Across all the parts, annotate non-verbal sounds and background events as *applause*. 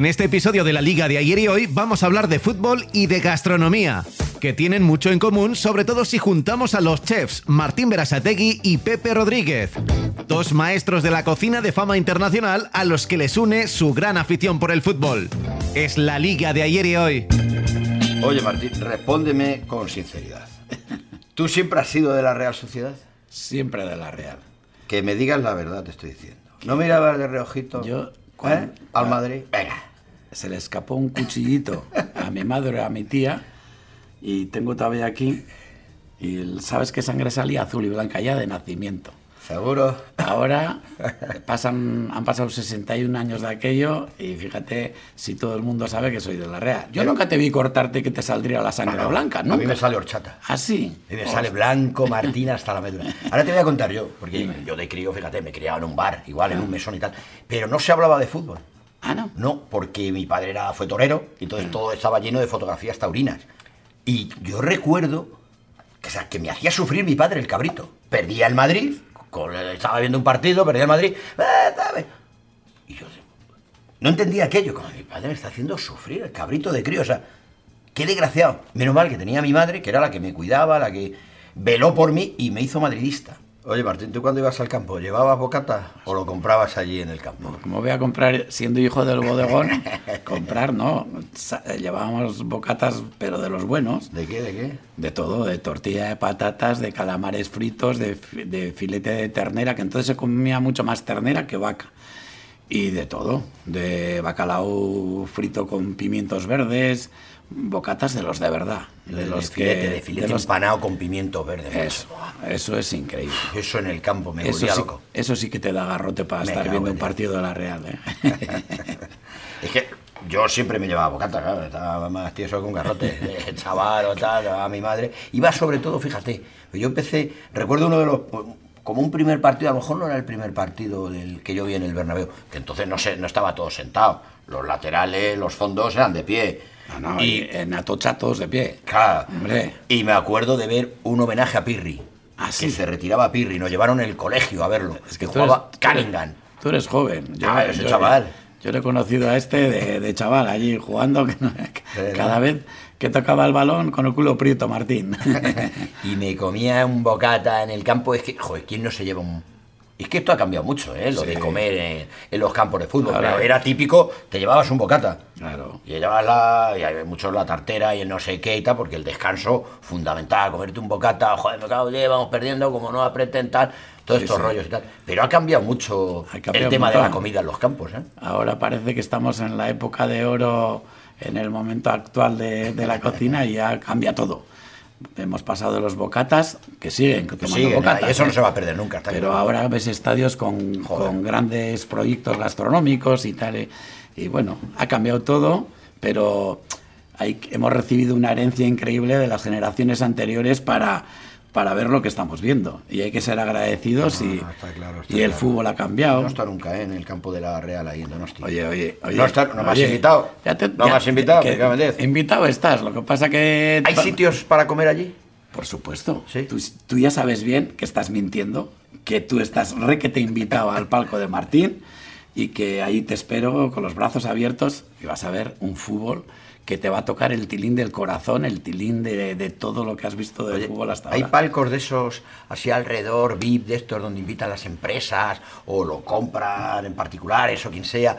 En este episodio de la Liga de ayer y hoy vamos a hablar de fútbol y de gastronomía, que tienen mucho en común, sobre todo si juntamos a los chefs Martín Berasategui y Pepe Rodríguez, dos maestros de la cocina de fama internacional a los que les une su gran afición por el fútbol. Es la Liga de ayer y hoy. Oye, Martín, respóndeme con sinceridad. ¿Tú siempre has sido de la Real Sociedad? Siempre de la Real. Que me digas la verdad, te estoy diciendo. ¿No mirabas de reojito Yo, ¿eh? al Madrid? Venga. Se le escapó un cuchillito a mi madre, a mi tía, y tengo todavía aquí. Y sabes que sangre salía azul y blanca ya de nacimiento. ¿Seguro? Ahora *laughs* pasan, han pasado 61 años de aquello y fíjate si todo el mundo sabe que soy de la Real. Yo nunca te vi cortarte que te saldría la sangre blanca, ¿no? A mí me sale horchata. ¿Ah, sí? Y me sale blanco, Martín, hasta la médula. Ahora te voy a contar yo, porque yo de crío, fíjate, me criaba en un bar, igual, en un mesón y tal. Pero no se hablaba de fútbol. Ah, ¿no? No, porque mi padre era, fue torero, y entonces todo estaba lleno de fotografías taurinas. Y yo recuerdo que, o sea, que me hacía sufrir mi padre, el cabrito. Perdía el Madrid, con- estaba viendo un partido, perdía el Madrid. eh, Y yo no entendía aquello, como mi padre me está haciendo sufrir, el cabrito de crío, o sea, qué desgraciado. Menos mal que tenía a mi madre, que era la que me cuidaba, la que veló por mí y me hizo madridista. Oye, Martín, ¿tú cuando ibas al campo llevabas bocata o lo comprabas allí en el campo? Como voy a comprar, siendo hijo del bodegón, *laughs* comprar, ¿no? Sa- Llevábamos bocatas, pero de los buenos. ¿De qué? ¿De qué? De todo, de tortilla de patatas, de calamares fritos, de, de filete de ternera, que entonces se comía mucho más ternera que vaca. Y de todo, de bacalao frito con pimientos verdes, bocatas de los de verdad. De los filete, que, de filete de los- empanado con pimiento verde. Eso, eso es increíble. Eso en el campo me Eso sí, loco. eso sí que te da garrote para Me estar viendo en un partido de la Real. ¿eh? *laughs* Es que yo siempre me llevaba bocata, claro, estaba más tieso con garrote, de *laughs* chaval o tal, a mi madre. Iba sobre todo, fíjate, yo empecé, recuerdo uno de los, como un primer partido, a lo mejor no era el primer partido del que yo vi en el Bernabéu, que entonces no, se, no estaba todo sentado, los laterales, los fondos eran de pie. No, no, y, en atochatos de pie. claro, Hombre. y me acuerdo de ver un homenaje a Pirri, Ah, que se retiraba Pirri, nos llevaron el colegio a verlo, Es que jugaba Cunningham. tú eres joven. Ah, yo soy chaval. Yo le he conocido a este de, de chaval allí jugando, que *laughs* cada vez que tocaba el balón con el culo prieto, Martín. *laughs* y me comía un bocata en el campo. Es que, joder, ¿quién no se lleva un.? Es que esto ha cambiado mucho, ¿eh? Lo Sí. de comer en, en los campos de fútbol. Pero era típico, te llevabas un bocata. claro. Y llevabas la. Y hay muchos la tartera y el no sé qué y tal, porque el descanso, fundamental, comerte un bocata, joder, me cago diez, vamos perdiendo, como no apreten tal, todos Sí, estos sí. rollos y tal. Pero ha cambiado mucho Ha cambiado el tema de la comida en los campos, ¿eh? Ahora parece que estamos en la época de oro, en el momento actual de, de la cocina y ya cambia todo. Hemos pasado de los bocatas, que siguen tomando siguen, bocatas. y eso no ¿eh? se va a perder nunca, está Pero ahora ves estadios con, grandes proyectos gastronómicos y tal. Y, y bueno, ha cambiado todo, pero hay, hemos recibido una herencia increíble de las generaciones anteriores para, para ver lo que estamos viendo. Y hay que ser agradecidos y, No, está claro, está y el claro. fútbol ha cambiado. No está nunca, ¿eh? En el campo de la Real ahí en Donosti. Oye, oye, oye. No está- no me has invitado. ya te- No ya- me has invitado, que- diez. Invitado estás, lo que pasa que... ¿Hay sitios para comer allí? Por supuesto. Sí. Tú, tú ya sabes bien que estás mintiendo, que tú estás re que te invitado al palco de Martín y que ahí te espero con los brazos abiertos y vas a ver un fútbol que te va a tocar el tilín del corazón, el tilín de, de todo lo que has visto del Oye, fútbol hasta ¿Hay ahora. palcos de esos así alrededor, VIP, de estos donde invitan las empresas o lo compran en particulares o quien sea?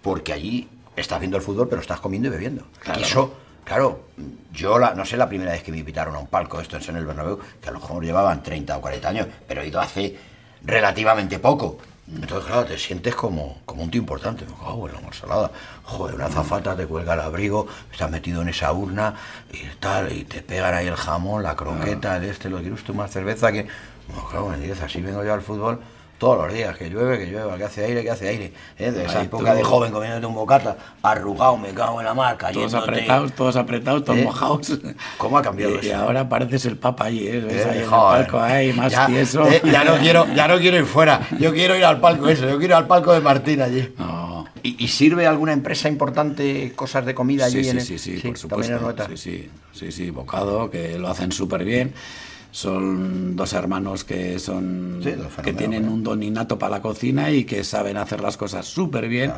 Porque allí estás viendo el fútbol, pero estás comiendo y bebiendo. Claro. Y eso, claro, yo la, no sé la primera vez que me invitaron a un palco, esto es en el Bernabéu, que a lo mejor llevaban 30 o 40 años, pero he ido hace relativamente poco. Entonces, claro, te sientes como, como un tío importante. Me cago en la ensalada. Joder, una zafata te cuelga el abrigo, estás metido en esa urna y tal, y te pegan ahí el jamón, la croqueta, el este, lo quieres tú más cerveza que. No, claro, así vengo yo al fútbol todos los días, que llueve, que llueva, que hace aire, que hace aire. ¿eh? De esa Ahí época de joven comiéndote un bocata, arrugado, me cago en la marca, Todos apretados, todos apretados, todos ¿Eh? mojados. ¿Cómo ha cambiado y, eso? y ahora pareces el papa ahí, ¿eh? Ves Eh, ahí en el palco ahí, más ya, tieso. eh, ya no quiero, ya no quiero ir fuera. Yo quiero ir al palco eso. Yo quiero ir al palco de Martín allí. No. ¿Y, y sirve alguna empresa importante cosas de comida allí? Sí, en sí, el- sí, sí, por también supuesto. Sí, sí, sí, sí, bocado, que lo hacen súper bien. Son dos hermanos que son Sí, que tienen claro. un don innato para la cocina y que saben hacer las cosas súper bien.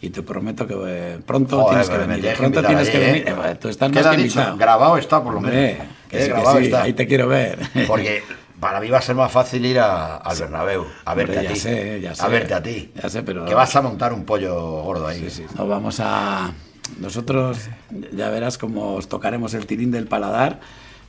y te prometo que eh, pronto Joder, tienes que venir. que Pronto tienes que allí, venir. ¿eh? Eh, Tú estás ¿Qué más que dicho? Grabado está, por lo menos. que Eh, sí, que grabado sí, está. Ahí te quiero ver. Porque para mí va a ser más fácil ir a- al Bernabéu, a verte Hombre, a ti. sé, ya sé. A verte a ti. Ya sé, pero- Que vas a montar un pollo gordo ahí. Sí, sí. Nos vamos a. Nosotros ya verás cómo os tocaremos el tilín del paladar,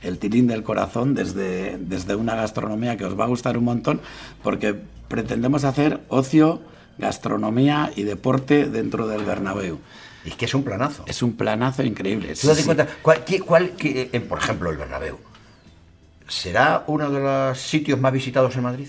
el tilín del corazón, desde, desde una gastronomía que os va a gustar un montón, porque pretendemos hacer ocio, gastronomía y deporte dentro del Bernabéu. Y es que es un planazo. Es un planazo increíble. ¿Tú date sí. cuenta? ¿Cuál, qué- cuál- qué- por ejemplo, el Bernabéu? ¿Será uno de los sitios más visitados en Madrid?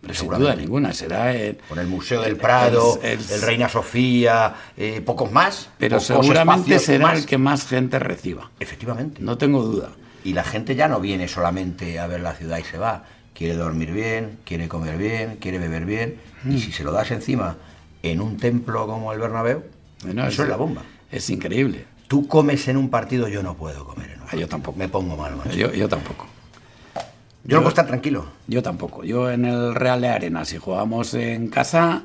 Pero sin duda ninguna, será. el- Con el Museo del Prado, el- el, el- Reina Sofía, eh, pocos más. pero pocos seguramente será más. el que más gente reciba. Efectivamente. No tengo duda. Y la gente ya no viene solamente a ver la ciudad y se va. Quiere dormir bien, quiere comer bien, quiere beber bien. Mm. Y si se lo das encima en un templo como el Bernabéu, Bueno, eso es la bomba. Es increíble. Tú comes en un partido, yo no puedo comer en un Ah, yo partido. tampoco. Me pongo mal, macho. Yo, yo tampoco. Yo no puedo estar tranquilo. Yo tampoco. Yo en el Real de Arena, si jugamos en casa,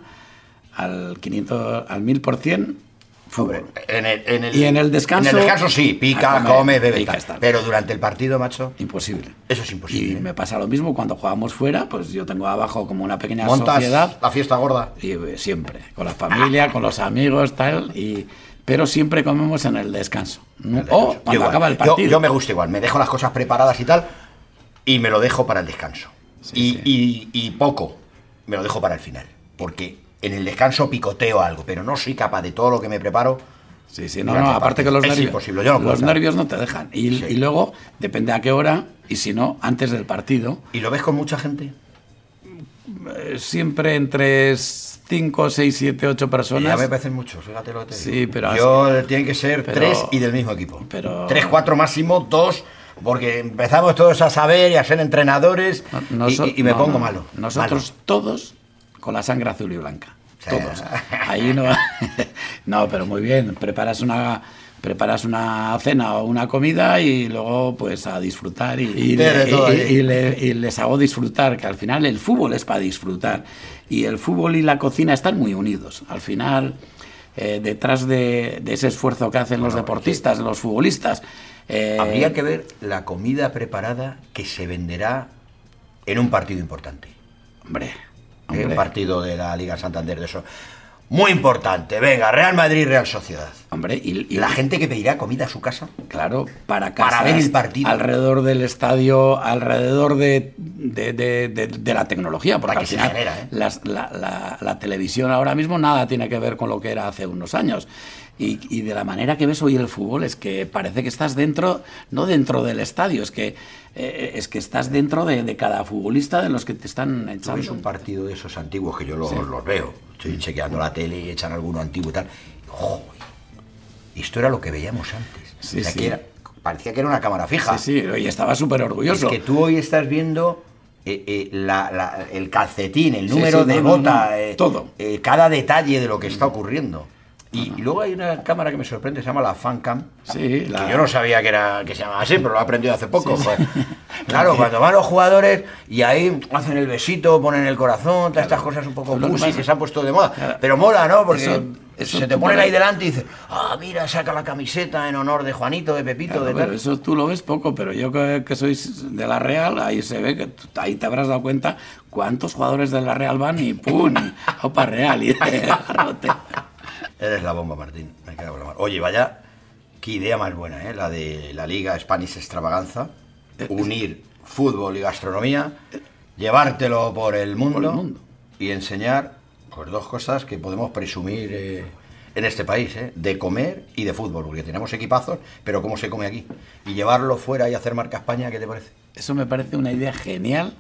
al 500, al 1000%, fútbol. En el, en el- Y en el descanso- En el descanso sí, pica, a comer, come, bebe. pica, tal. Pero durante el partido, macho, Imposible. eso es imposible. Y ¿eh? me pasa lo mismo cuando jugamos fuera, pues yo tengo abajo como una pequeña Montas sociedad. la fiesta gorda. Y eh, siempre, con la familia, con los amigos, tal, y pero siempre comemos en el descanso. ¿no? El O cuando igual. acaba el Yo- partido. Yo, me gusta igual, me dejo las cosas preparadas y tal, y me lo dejo para el descanso. Sí, y, sí. y- y poco me lo dejo para el final. Porque en el descanso picoteo algo, pero no soy capaz de todo lo que me preparo. Sí, sí, no, no, aparte que los Es nervios, imposible, yo no puedo los nervios no te dejan. Y, Sí. y luego, depende a qué hora, y si no, antes del partido, ¿Y lo ves con mucha gente? eh, siempre entre 5, 6, 7, 8 Ya personas. me parecen muchos, fíjate lo que te Sí, digo. pero Yo tienen que ser pero- tres y del mismo equipo. pero- Tres, cuatro máximo, dos, porque empezamos todos a saber y a ser entrenadores No- y- noso- y, y me no, pongo no, malo. Nosotros malo. todos con la sangre azul y blanca. Sí. Todos. Ahí no. *laughs* no, pero muy bien. Preparas una preparas una cena o una comida y luego pues a disfrutar y, y Tiene le- todo y- ahí. y le- y les hago disfrutar, que al final el fútbol es para disfrutar y el fútbol y la cocina están muy unidos. Al final, eh, detrás de, de ese esfuerzo que hacen los deportistas, los futbolistas, eh, Habría que ver la comida preparada que se venderá en un partido importante. hombre, hombre, un partido de la Liga Santander de eso. Muy importante. Venga, Real Madrid, Real Sociedad. hombre, y, y- La gente que pedirá comida a su casa. Claro, para Para casas, ver el partido. Alrededor del estadio, alrededor de, de, de- la tecnología. Porque La al que se genera, ¿eh? las- la, la- la televisión ahora mismo nada tiene que ver con lo que era hace unos años. Y, y de la manera que ves hoy el fútbol es que parece que estás dentro, no dentro del estadio, es que, eh, es que estás dentro de, de cada futbolista de los que te están echando. ves un partido de esos antiguos que yo los, los veo. Estoy chequeando la tele y echan alguno antiguo y tal. ¡Joder! Esto era lo que veíamos antes. Sí, O sea, sí. que era- parecía que era una cámara fija. Sí, sí, y estaba súper Es orgulloso. que tú hoy estás viendo eh, eh, la- la- el calcetín, el número sí, de no, bota, no, eh, todo. cada detalle de lo que está ocurriendo. Y, luego hay una cámara que me sorprende, se llama la Fancam. Sí, la- Que yo no sabía que era que se llamaba así, pero lo he aprendido hace poco. joder. *laughs* Claro, cuando van los jugadores y ahí hacen el besito, ponen el corazón, todas estas cosas un poco pussy que se han puesto de moda. Claro. Pero mola, ¿no? Porque Eso- eso se te ponen ahí delante y dices, ah, mira, saca la camiseta en honor de Juanito, de Pepito, Claro, de pero tal. eso tú lo ves poco, pero yo que, que sois de la Real, ahí se ve que ahí te habrás dado cuenta cuántos jugadores de la Real van y ¡pum! Opa Real y de. *laughs* Eres la bomba, Martín. Me cago en la mar. Oye, vaya, qué idea más buena, ¿eh? La de la Liga Spanish Extravaganza. Unir fútbol y gastronomía, llevártelo por el mundo, Por el mundo. y enseñar pues dos cosas que podemos presumir eh, en este país, ¿eh? de comer y de fútbol, porque tenemos equipazos, pero cómo se come aquí. Y llevarlo fuera y hacer marca España, ¿qué te parece? Eso me parece una idea genial,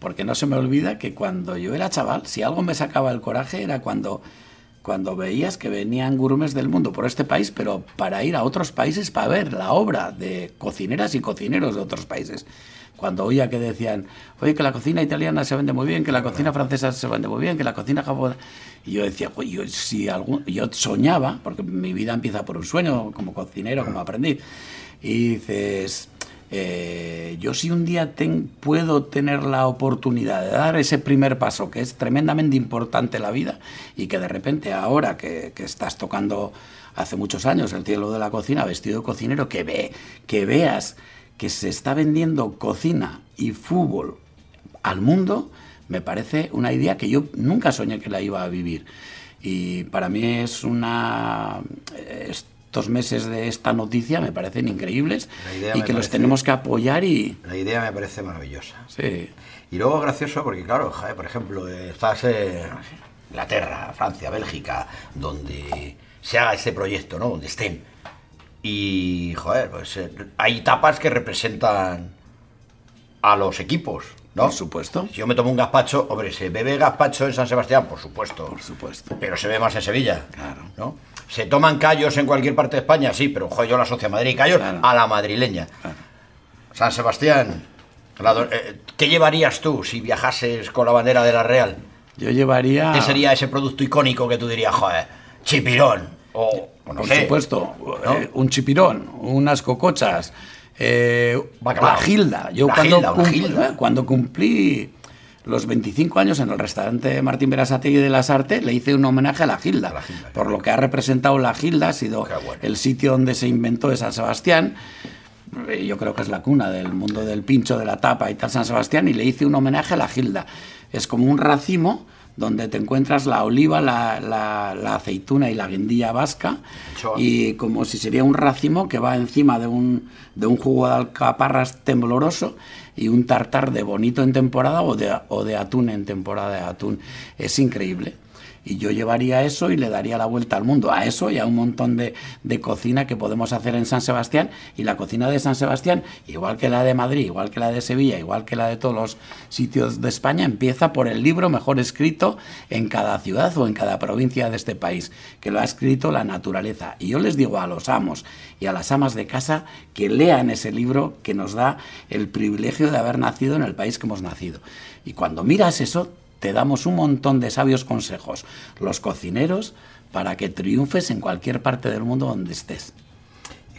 porque no se me olvida que cuando yo era chaval, si algo me sacaba el coraje era cuando, cuando veías que venían gourmets del mundo por este país, pero para ir a otros países para ver la obra de cocineras y cocineros de otros países. Cuando oía que decían, oye, que la cocina italiana se vende muy bien, que la cocina francesa se vende muy bien, que la cocina japonesa... Y yo decía, "Joder, yo, si algún... yo soñaba, porque mi vida empieza por un sueño, como cocinero, como aprendiz, y dices, Eh, yo si un día ten- puedo tener la oportunidad de dar ese primer paso, que es tremendamente importante la vida, y que de repente ahora que, que estás tocando hace muchos años el cielo de la cocina, vestido de cocinero, que, ve, que veas que se está vendiendo cocina y fútbol al mundo, me parece una idea que yo nunca soñé que la iba a vivir. Y para mí es una... Estos meses de esta noticia me parecen increíbles y que los parece- tenemos que apoyar y... La idea me parece maravillosa. Sí. Y luego gracioso porque, claro, por ejemplo, estás en Inglaterra, Francia, Bélgica, donde se haga ese proyecto, ¿no? Donde estén. Y, joder, pues eh, hay tapas que representan a los equipos, ¿no? Por supuesto. Si yo me tomo un gazpacho, hombre, ¿se bebe gazpacho en San Sebastián? Por supuesto. Por supuesto. Pero se ve más en Sevilla. Claro. ¿no? ¿Se toman callos en cualquier parte de España? Sí, pero joder, yo la asocio a Madrid. Callos Claro. a la madrileña. San Sebastián, la eh, ¿qué llevarías tú si viajases con la bandera de la Real? Yo llevaría... ¿Qué sería ese producto icónico que tú dirías, joder, chipirón? O, o no Por sé. supuesto, ¿no? eh, un chipirón, unas cocochas, eh, Bacalao. la gilda. Yo La cuando, gilda, cum- gilda. eh, cuando cumplí los 25 años en el restaurante Martín Berasategui de las Artes, le hice un homenaje a la gilda. A la Gilda, por lo que ha representado la gilda, ha sido bueno. el sitio donde se inventó de San Sebastián. Yo creo que es la cuna del mundo del pincho, de la tapa y tal San Sebastián, y le hice un homenaje a la gilda. Es como un racimo donde te encuentras la oliva, la, la- la aceituna y la guindilla vasca, y como si sería un racimo que va encima de un, de un jugo de alcaparras tembloroso y un tartar de bonito en temporada o de, o de atún en temporada de atún. Es increíble. Y yo llevaría eso y le daría la vuelta al mundo, a eso y a un montón de, de cocina que podemos hacer en San Sebastián. Y la cocina de San Sebastián, igual que la de Madrid, igual que la de Sevilla, igual que la de todos los sitios de España, empieza por el libro mejor escrito en cada ciudad o en cada provincia de este país, que lo ha escrito la naturaleza. Y yo les digo a los amos y a las amas de casa que lean ese libro que nos da el privilegio de haber nacido en el país que hemos nacido. Y cuando miras eso, te damos un montón de sabios consejos, los cocineros, para que triunfes en cualquier parte del mundo donde estés.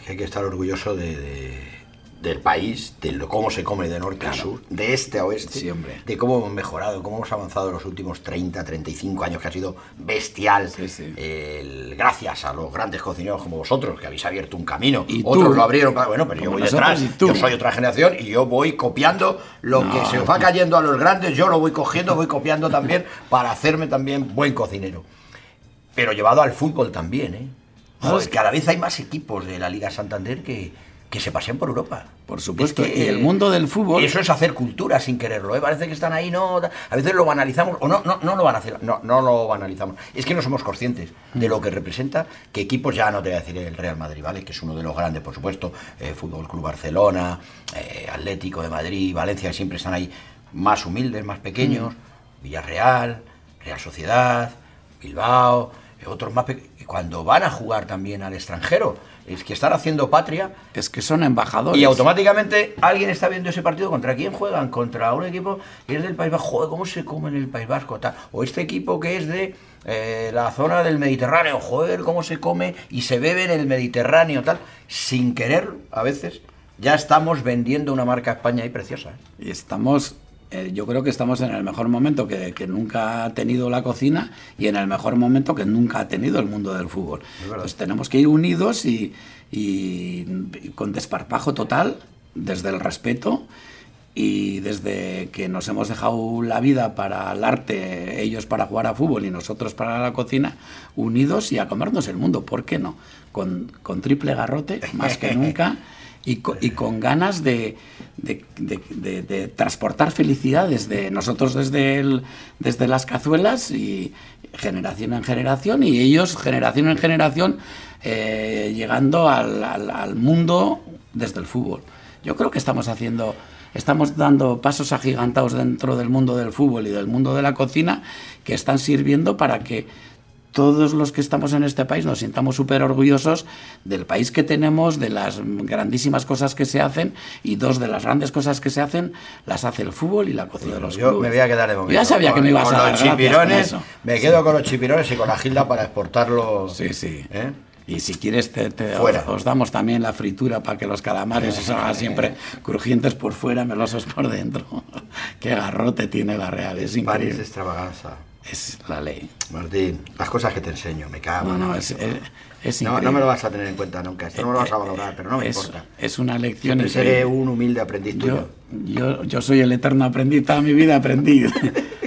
Hay que estar orgulloso de, de- del país, de lo- cómo se come de norte a sur, de este a oeste, Sí, de cómo hemos mejorado, cómo hemos avanzado en los últimos 30, 35 años, que ha sido bestial. Sí, sí. El- gracias a los grandes cocineros como vosotros, que habéis abierto un camino. Y Otros tú. lo abrieron, bueno, pero yo voy detrás. Yo soy otra generación y yo voy copiando lo No. que se os va cayendo a los grandes, yo lo voy cogiendo, voy copiando también para hacerme también buen cocinero. Pero llevado al fútbol también, ¿eh? Cada vez hay más equipos de la Liga Santander que, que se pasean por Europa. Por supuesto, Es que, y el mundo del fútbol- Eso es hacer cultura sin quererlo, ¿eh? Parece que están ahí, no. A veces lo banalizamos, o no, no, no lo banalizamos, no, no lo banalizamos. Es que no somos conscientes de lo que representa que equipos, ya no te voy a decir el Real Madrid, ¿vale? Que es uno de los grandes, por supuesto, eh, Fútbol Club Barcelona, eh, Atlético de Madrid, Valencia, que siempre están ahí más humildes, más pequeños, Villarreal, Real Sociedad, Bilbao, eh, otros más pequeños. Cuando van a jugar también al extranjero, es que están haciendo patria Es que son embajadores. y automáticamente alguien está viendo ese partido contra quién juegan, contra un equipo que es del País Vasco, joder, cómo se come en el País Vasco, tal. o este equipo que es de eh, la zona del Mediterráneo, joder, cómo se come y se bebe en el Mediterráneo, tal, sin querer, a veces, ya estamos vendiendo una marca España ahí preciosa. ¿eh? Y estamos, eh, yo creo que estamos en el mejor momento que, que nunca ha tenido la cocina y en el mejor momento que nunca ha tenido el mundo del fútbol. Entonces tenemos que ir unidos y, y- y con desparpajo total, desde el respeto y desde que nos hemos dejado la vida para el arte, ellos para jugar a fútbol y nosotros para la cocina, unidos y a comernos el mundo, ¿por qué no? Con, con triple garrote, más que *laughs* nunca y co- y con, ganas de, de- de- de- de transportar felicidad desde nosotros desde, el- desde las cazuelas y generación en generación y ellos generación en generación eh, llegando al mundo desde el fútbol. Yo creo que estamos haciendo, estamos dando pasos agigantados dentro del mundo del fútbol y del mundo de la cocina que están sirviendo para que todos los que estamos en este país nos sintamos súper orgullosos del país que tenemos, de las grandísimas cosas que se hacen y dos de las grandes cosas que se hacen las hace el fútbol y la cocina de los Yo clubes. me voy a quedar de momento. Ya sabía que me ibas a dar los con chipirones. Me quedo con los chipirones y con la gilda para exportarlos. Sí, sí. ¿eh? Y si quieres, te, te- Fuera. os, os damos también la fritura para que los calamares *laughs* os hagan siempre crujientes por fuera, melosos por dentro. *laughs* Qué garrote tiene la Real, es París increíble. extravaganza. Es la ley. Martín, las cosas que te enseño, me cago. No, en no, la es, leche. es, es no, me lo vas a tener en cuenta nunca. Esto no me lo vas a valorar, pero no me es, importa. Es una lección. Siempre seré un humilde aprendiz tuyo. Yo, yo, yo soy el eterno aprendiz, toda mi vida aprendí. *laughs*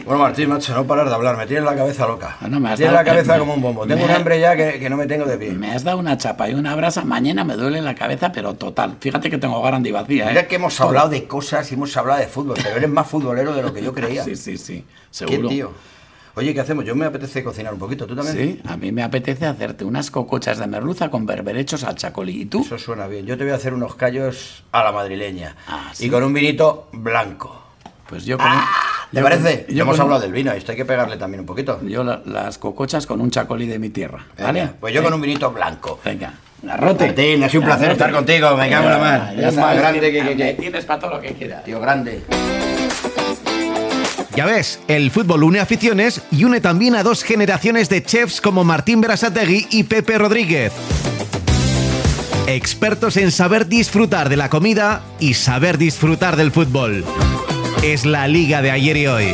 Bueno, Martín, macho, no parar de hablar. Me tienes la cabeza loca. Ah, no, me has tienes dado- la cabeza me- como un bombo. Tengo un hambre ya que, que no me tengo de pie. Me has dado una chapa y una brasa, mañana me duele la cabeza, pero total. Fíjate que tengo grande vacía. Mira ¿eh? que hemos hablado de cosas y hemos hablado de fútbol, pero eres más futbolero de lo que yo *laughs* creía. Sí, sí, sí, ¿Qué seguro. tío? Oye, ¿qué hacemos? Yo me apetece cocinar un poquito. ¿Tú también? Sí, a mí me apetece hacerte unas cocochas de merluza con berberechos al chacolí. ¿Y tú? Eso suena bien. Yo te voy a hacer unos callos a la madrileña. Ah, ¿sí? Y con un vinito blanco. Pues yo con... ¿Te yo parece? con- yo hemos con- hablado del vino. Esto hay que pegarle también un poquito. Yo la- las cocochas con un chacolí de mi tierra, Venga, ¿vale? Pues yo Eh, con un vinito blanco. Venga, garrote. Martín, ha sido un placer Garrote. estar contigo, me cago en la mar. Ya más grande que- que- que- Tienes para todo lo que quieras. Tío grande. Ya ves, el fútbol une aficiones y une también a dos generaciones de chefs como Martín Berasategui y Pepe Rodríguez. Expertos en saber disfrutar de la comida y saber disfrutar del fútbol. Es la liga de ayer y hoy.